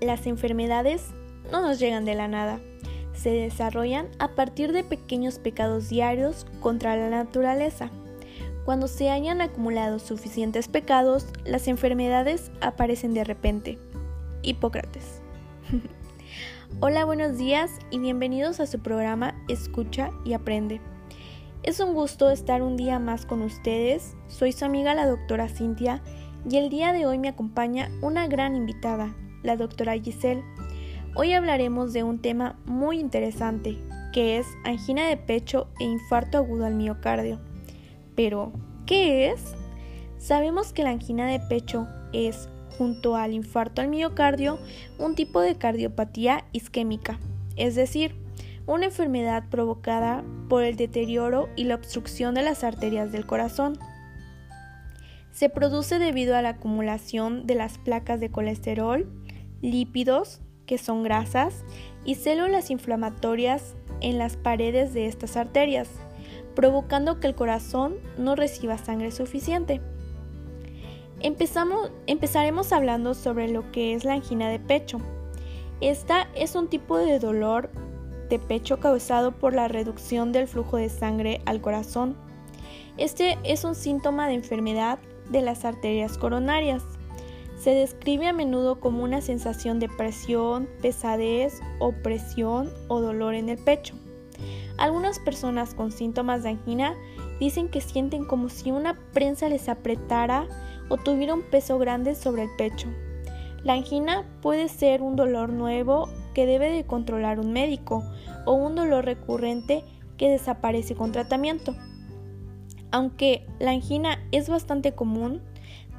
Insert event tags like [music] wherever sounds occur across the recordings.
Las enfermedades no nos llegan de la nada. Se desarrollan a partir de pequeños pecados diarios contra la naturaleza. Cuando se hayan acumulado suficientes pecados, las enfermedades aparecen de repente. Hipócrates. [laughs] Hola, buenos días y bienvenidos a su programa Escucha y Aprende. Es un gusto estar un día más con ustedes. Soy su amiga la doctora Cintia y el día de hoy me acompaña una gran invitada, la doctora Giselle. Hoy hablaremos de un tema muy interesante, que es angina de pecho e infarto agudo al miocardio. Pero, ¿qué es? Sabemos que la angina de pecho es, junto al infarto al miocardio, un tipo de cardiopatía isquémica, es decir, una enfermedad provocada por el deterioro y la obstrucción de las arterias del corazón. Se produce debido a la acumulación de las placas de colesterol, lípidos, que son grasas, y células inflamatorias en las paredes de estas arterias, provocando que el corazón no reciba sangre suficiente. Empezamos, empezaremos hablando sobre lo que es la angina de pecho. Esta es un tipo de dolor de pecho causado por la reducción del flujo de sangre al corazón. Este es un síntoma de enfermedad de las arterias coronarias. Se describe a menudo como una sensación de presión, pesadez, opresión o dolor en el pecho. Algunas personas con síntomas de angina dicen que sienten como si una prensa les apretara o tuviera un peso grande sobre el pecho. La angina puede ser un dolor nuevo que debe de controlar un médico o un dolor recurrente que desaparece con tratamiento. Aunque la angina es bastante común,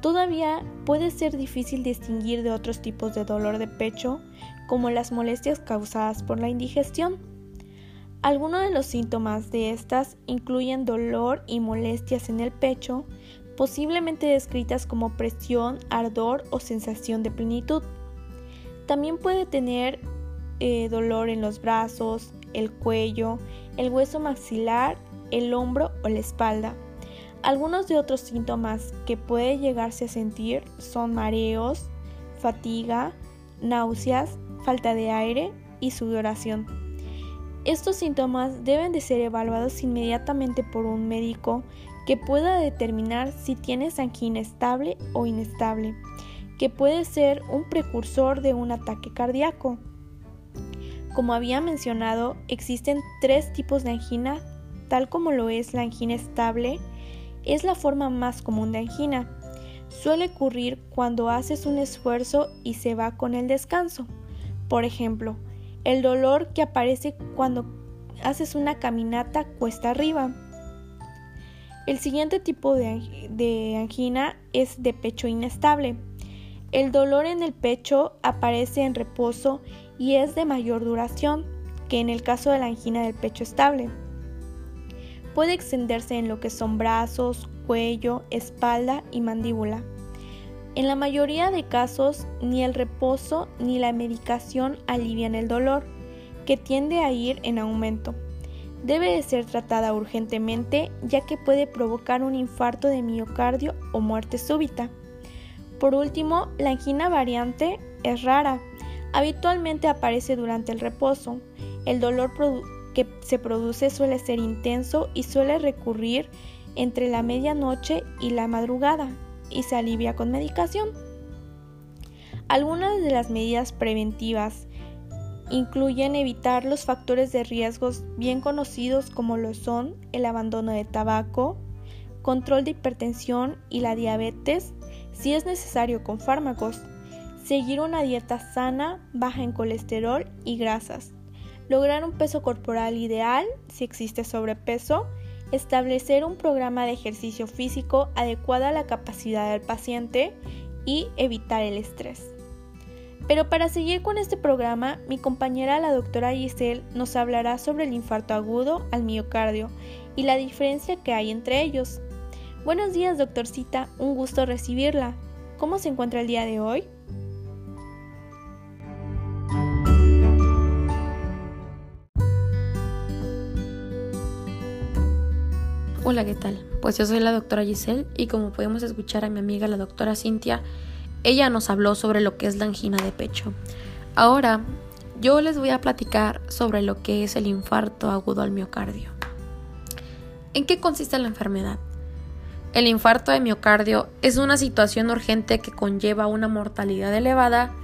Todavía puede ser difícil distinguir de otros tipos de dolor de pecho, como las molestias causadas por la indigestión. Algunos de los síntomas de estas incluyen dolor y molestias en el pecho, posiblemente descritas como presión, ardor o sensación de plenitud. También puede tener eh, dolor en los brazos, el cuello, el hueso maxilar, el hombro o la espalda. Algunos de otros síntomas que puede llegarse a sentir son mareos, fatiga, náuseas, falta de aire y sudoración. Estos síntomas deben de ser evaluados inmediatamente por un médico que pueda determinar si tienes angina estable o inestable, que puede ser un precursor de un ataque cardíaco. Como había mencionado, existen tres tipos de angina, tal como lo es la angina estable, es la forma más común de angina. Suele ocurrir cuando haces un esfuerzo y se va con el descanso. Por ejemplo, el dolor que aparece cuando haces una caminata cuesta arriba. El siguiente tipo de, angina es de pecho inestable. El dolor en el pecho aparece en reposo y es de mayor duración que en el caso de la angina del pecho estable puede extenderse en lo que son brazos, cuello, espalda y mandíbula. En la mayoría de casos, ni el reposo ni la medicación alivian el dolor, que tiende a ir en aumento. Debe de ser tratada urgentemente ya que puede provocar un infarto de miocardio o muerte súbita. Por último, la angina variante es rara. Habitualmente aparece durante el reposo. El dolor que se produce suele ser intenso y suele recurrir entre la medianoche y la madrugada y se alivia con medicación. Algunas de las medidas preventivas incluyen evitar los factores de riesgos bien conocidos como lo son el abandono de tabaco, control de hipertensión y la diabetes, si es necesario con fármacos, seguir una dieta sana, baja en colesterol y grasas, lograr un peso corporal ideal si existe sobrepeso, establecer un programa de ejercicio físico adecuado a la capacidad del paciente y evitar el estrés. Pero para seguir con este programa, mi compañera la doctora Giselle nos hablará sobre el infarto agudo al miocardio y la diferencia que hay entre ellos. Buenos días, doctorcita, un gusto recibirla. ¿Cómo se encuentra el día de hoy? Hola, ¿qué tal? Pues yo soy la doctora Giselle y como podemos escuchar a mi amiga la doctora Cintia, ella nos habló sobre lo que es la angina de pecho. Ahora, yo les voy a platicar sobre lo que es el infarto agudo al miocardio. ¿En qué consiste la enfermedad? El infarto de miocardio es una situación urgente que conlleva una mortalidad elevada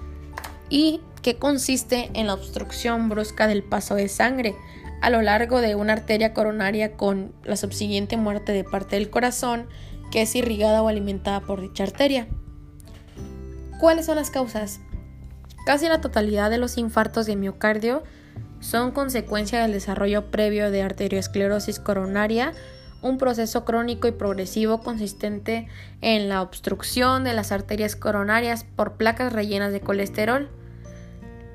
y que consiste en la obstrucción brusca del paso de sangre a lo largo de una arteria coronaria con la subsiguiente muerte de parte del corazón que es irrigada o alimentada por dicha arteria. ¿Cuáles son las causas? Casi la totalidad de los infartos de miocardio son consecuencia del desarrollo previo de arteriosclerosis coronaria un proceso crónico y progresivo consistente en la obstrucción de las arterias coronarias por placas rellenas de colesterol.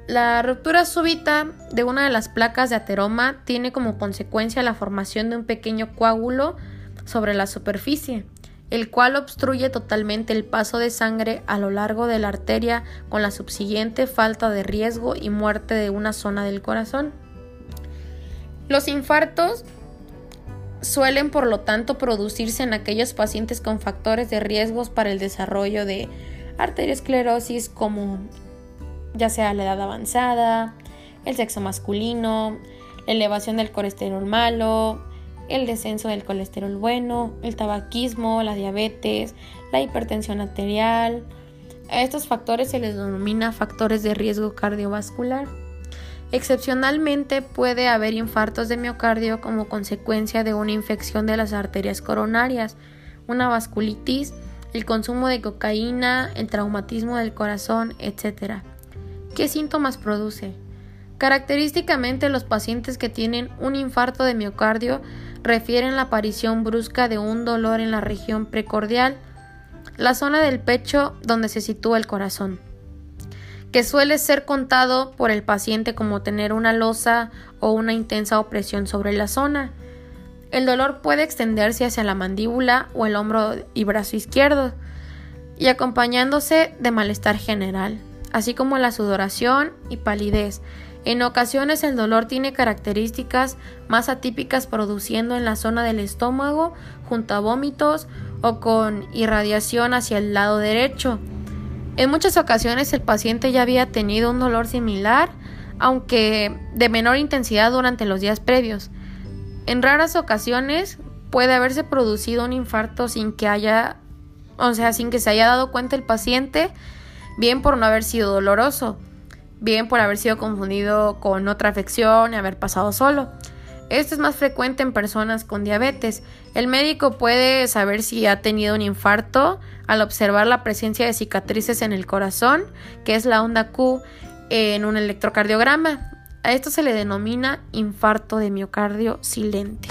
La ruptura súbita de una de las placas de ateroma tiene como consecuencia la formación de un pequeño coágulo sobre la superficie, el cual obstruye totalmente el paso de sangre a lo largo de la arteria con la subsiguiente falta de riesgo y muerte de una zona del corazón. Los infartos suelen por lo tanto producirse en aquellos pacientes con factores de riesgos para el desarrollo de arteriosclerosis como ya sea la edad avanzada, el sexo masculino, la elevación del colesterol malo, el descenso del colesterol bueno, el tabaquismo, la diabetes, la hipertensión arterial. A estos factores se les denomina factores de riesgo cardiovascular. Excepcionalmente puede haber infartos de miocardio como consecuencia de una infección de las arterias coronarias, una vasculitis, el consumo de cocaína, el traumatismo del corazón, etc. ¿Qué síntomas produce? Característicamente los pacientes que tienen un infarto de miocardio refieren la aparición brusca de un dolor en la región precordial, la zona del pecho donde se sitúa el corazón que suele ser contado por el paciente como tener una losa o una intensa opresión sobre la zona. El dolor puede extenderse hacia la mandíbula o el hombro y brazo izquierdo, y acompañándose de malestar general, así como la sudoración y palidez. En ocasiones el dolor tiene características más atípicas produciendo en la zona del estómago junto a vómitos o con irradiación hacia el lado derecho. En muchas ocasiones el paciente ya había tenido un dolor similar, aunque de menor intensidad durante los días previos. En raras ocasiones puede haberse producido un infarto sin que haya, o sea, sin que se haya dado cuenta el paciente, bien por no haber sido doloroso, bien por haber sido confundido con otra afección y haber pasado solo. Esto es más frecuente en personas con diabetes. El médico puede saber si ha tenido un infarto al observar la presencia de cicatrices en el corazón, que es la onda Q en un electrocardiograma. A esto se le denomina infarto de miocardio silente.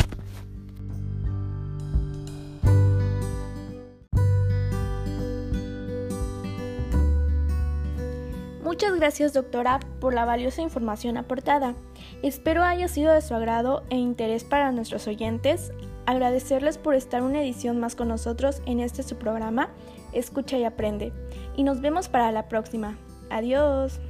Gracias doctora por la valiosa información aportada. Espero haya sido de su agrado e interés para nuestros oyentes. Agradecerles por estar una edición más con nosotros en este su programa, Escucha y Aprende. Y nos vemos para la próxima. Adiós.